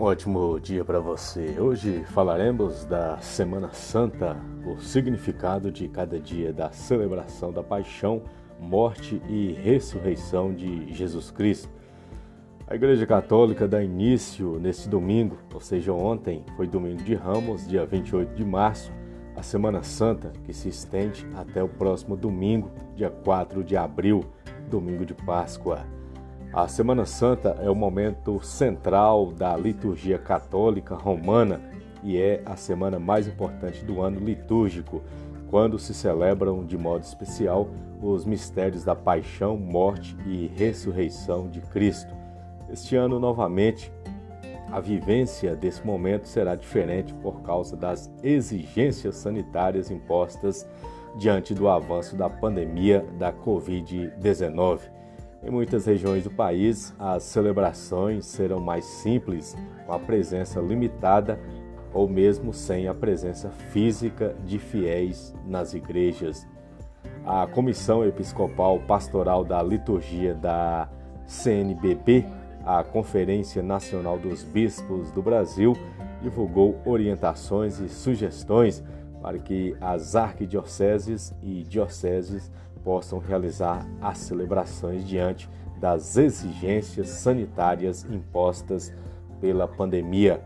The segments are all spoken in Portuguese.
Um ótimo dia para você. Hoje falaremos da Semana Santa, o significado de cada dia da celebração da paixão, morte e ressurreição de Jesus Cristo. A Igreja Católica dá início neste domingo, ou seja, ontem foi domingo de Ramos, dia 28 de março, a Semana Santa, que se estende até o próximo domingo, dia 4 de abril, domingo de Páscoa. A Semana Santa é o momento central da liturgia católica romana e é a semana mais importante do ano litúrgico, quando se celebram de modo especial os mistérios da paixão, morte e ressurreição de Cristo. Este ano, novamente, a vivência desse momento será diferente por causa das exigências sanitárias impostas diante do avanço da pandemia da Covid-19. Em muitas regiões do país, as celebrações serão mais simples, com a presença limitada ou mesmo sem a presença física de fiéis nas igrejas. A Comissão Episcopal Pastoral da Liturgia da CNBB, a Conferência Nacional dos Bispos do Brasil, divulgou orientações e sugestões para que as arquidioceses e dioceses possam realizar as celebrações diante das exigências sanitárias impostas pela pandemia.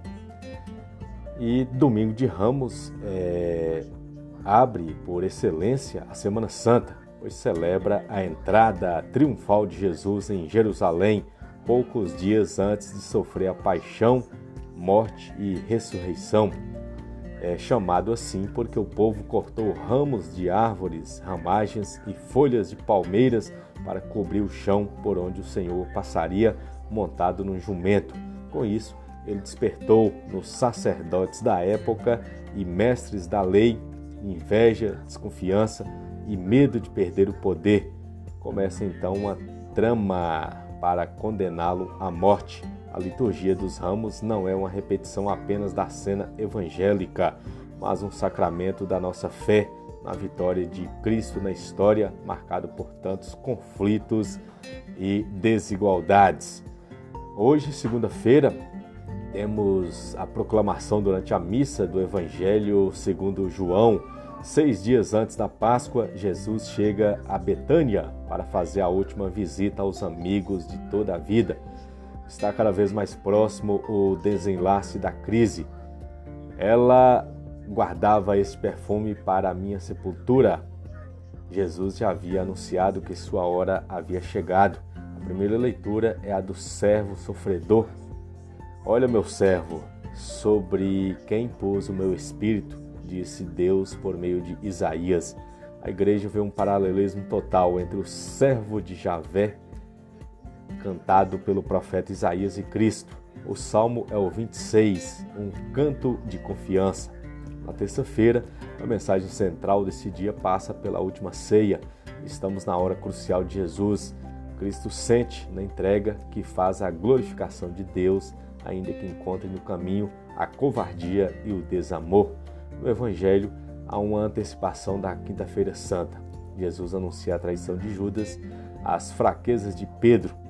E domingo de Ramos é, abre por excelência a Semana Santa, pois celebra a entrada triunfal de Jesus em Jerusalém, poucos dias antes de sofrer a paixão, morte e ressurreição é chamado assim porque o povo cortou ramos de árvores, ramagens e folhas de palmeiras para cobrir o chão por onde o Senhor passaria montado num jumento. Com isso, ele despertou nos sacerdotes da época e mestres da lei inveja, desconfiança e medo de perder o poder. Começa então uma trama para condená-lo à morte. A liturgia dos ramos não é uma repetição apenas da cena evangélica, mas um sacramento da nossa fé na vitória de Cristo na história, marcado por tantos conflitos e desigualdades. Hoje, segunda-feira, temos a proclamação durante a missa do Evangelho segundo João. Seis dias antes da Páscoa, Jesus chega a Betânia para fazer a última visita aos amigos de toda a vida está cada vez mais próximo o desenlace da crise. Ela guardava esse perfume para a minha sepultura. Jesus já havia anunciado que sua hora havia chegado. A primeira leitura é a do servo sofredor. Olha, meu servo, sobre quem pôs o meu espírito, disse Deus por meio de Isaías. A igreja vê um paralelismo total entre o servo de Javé cantado pelo profeta Isaías e Cristo. O salmo é o 26, um canto de confiança. Na terça-feira, a mensagem central desse dia passa pela última ceia. Estamos na hora crucial de Jesus. Cristo sente na entrega que faz a glorificação de Deus, ainda que encontre no caminho a covardia e o desamor. No Evangelho, há uma antecipação da Quinta-feira Santa. Jesus anuncia a traição de Judas, as fraquezas de Pedro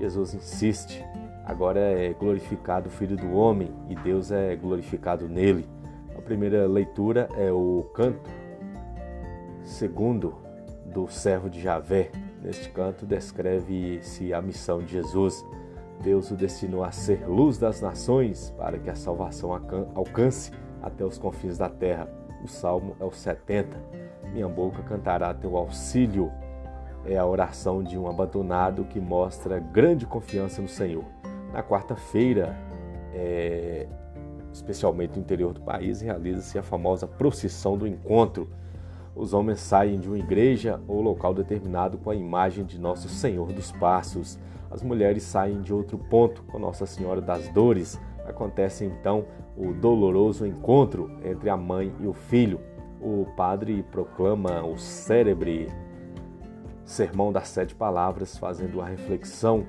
Jesus insiste. Agora é glorificado o Filho do Homem e Deus é glorificado nele. A primeira leitura é o canto segundo do servo de Javé. Neste canto descreve-se a missão de Jesus. Deus o destinou a ser luz das nações para que a salvação alcance até os confins da terra. O salmo é o 70. Minha boca cantará teu auxílio é a oração de um abandonado que mostra grande confiança no Senhor. Na quarta-feira, é, especialmente no interior do país, realiza-se a famosa procissão do encontro. Os homens saem de uma igreja ou local determinado com a imagem de Nosso Senhor dos Passos. As mulheres saem de outro ponto com Nossa Senhora das Dores. Acontece então o doloroso encontro entre a mãe e o filho. O padre proclama o célebre Sermão das Sete Palavras, fazendo a reflexão,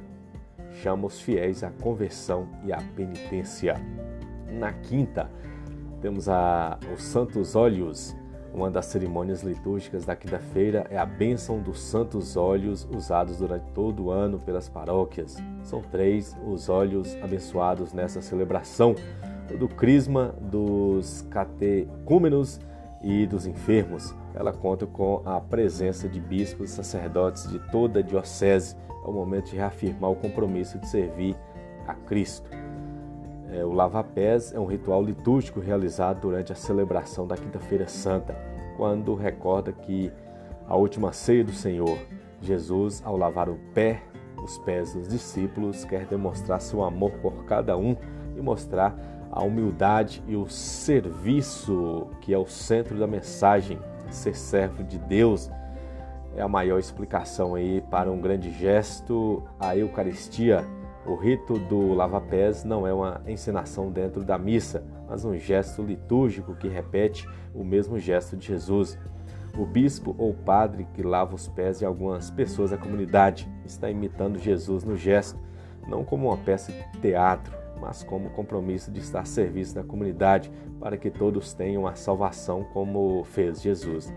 chama os fiéis à conversão e à penitência. Na quinta, temos a, os santos óleos. Uma das cerimônias litúrgicas da quinta-feira é a bênção dos santos óleos usados durante todo o ano pelas paróquias. São três os óleos abençoados nessa celebração: o do crisma, dos catecúmenos e dos enfermos. Ela conta com a presença de bispos e sacerdotes de toda a diocese. É o momento de reafirmar o compromisso de servir a Cristo. É, o lava-pés é um ritual litúrgico realizado durante a celebração da Quinta-feira Santa, quando recorda que a última ceia do Senhor, Jesus, ao lavar o pé, os pés dos discípulos, quer demonstrar seu amor por cada um e mostrar a humildade e o serviço que é o centro da mensagem, ser servo de Deus é a maior explicação aí para um grande gesto, a Eucaristia o rito do lava-pés não é uma encenação dentro da missa, mas um gesto litúrgico que repete o mesmo gesto de Jesus. O bispo ou padre que lava os pés de algumas pessoas da comunidade está imitando Jesus no gesto, não como uma peça de teatro, mas como compromisso de estar serviço da comunidade para que todos tenham a salvação como fez Jesus.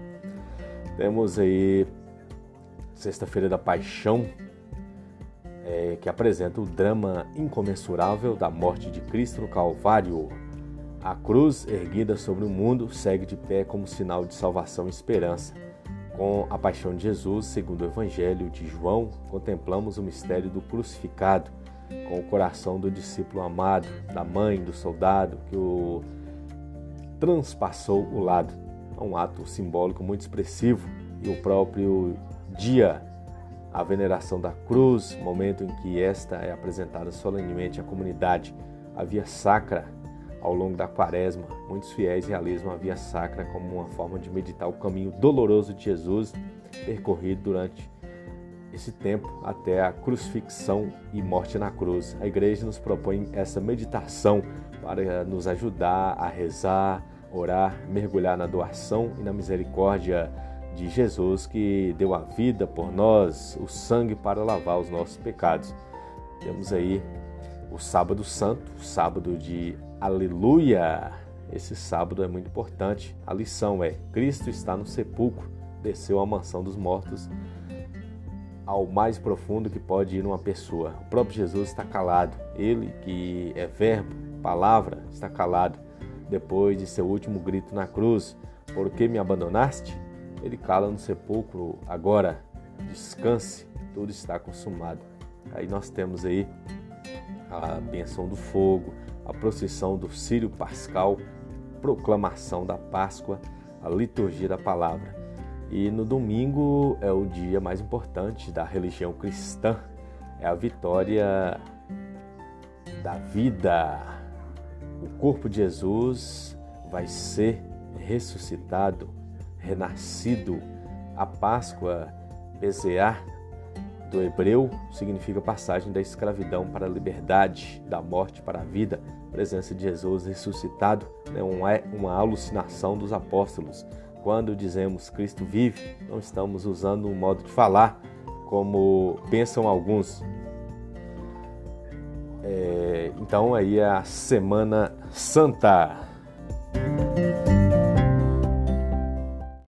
Temos aí Sexta-feira da Paixão, é, que apresenta o drama incomensurável da morte de Cristo no Calvário. A cruz erguida sobre o mundo segue de pé como sinal de salvação e esperança. Com a paixão de Jesus, segundo o Evangelho de João, contemplamos o mistério do crucificado, com o coração do discípulo amado, da mãe, do soldado que o transpassou o lado. É um ato simbólico muito expressivo e o próprio dia a veneração da cruz, momento em que esta é apresentada solenemente à comunidade, a via sacra ao longo da quaresma. Muitos fiéis realizam a via sacra como uma forma de meditar o caminho doloroso de Jesus percorrido durante esse tempo até a crucifixão e morte na cruz. A igreja nos propõe essa meditação para nos ajudar a rezar, orar, mergulhar na doação e na misericórdia de Jesus que deu a vida por nós, o sangue para lavar os nossos pecados. Temos aí o Sábado Santo, o sábado de Aleluia. Esse sábado é muito importante. A lição é: Cristo está no sepulcro, desceu à mansão dos mortos, ao mais profundo que pode ir uma pessoa. O próprio Jesus está calado. Ele, que é Verbo, palavra, está calado. Depois de seu último grito na cruz: Por que me abandonaste? Ele cala no sepulcro, agora descanse, tudo está consumado. Aí nós temos aí a benção do fogo, a procissão do Sírio Pascal, proclamação da Páscoa, a liturgia da palavra. E no domingo é o dia mais importante da religião cristã, é a vitória da vida. O corpo de Jesus vai ser ressuscitado renascido. A Páscoa, Bezear, do hebreu, significa passagem da escravidão para a liberdade, da morte para a vida. Presença de Jesus ressuscitado não é uma alucinação dos apóstolos. Quando dizemos Cristo vive, não estamos usando um modo de falar como pensam alguns. É, então aí é a Semana Santa.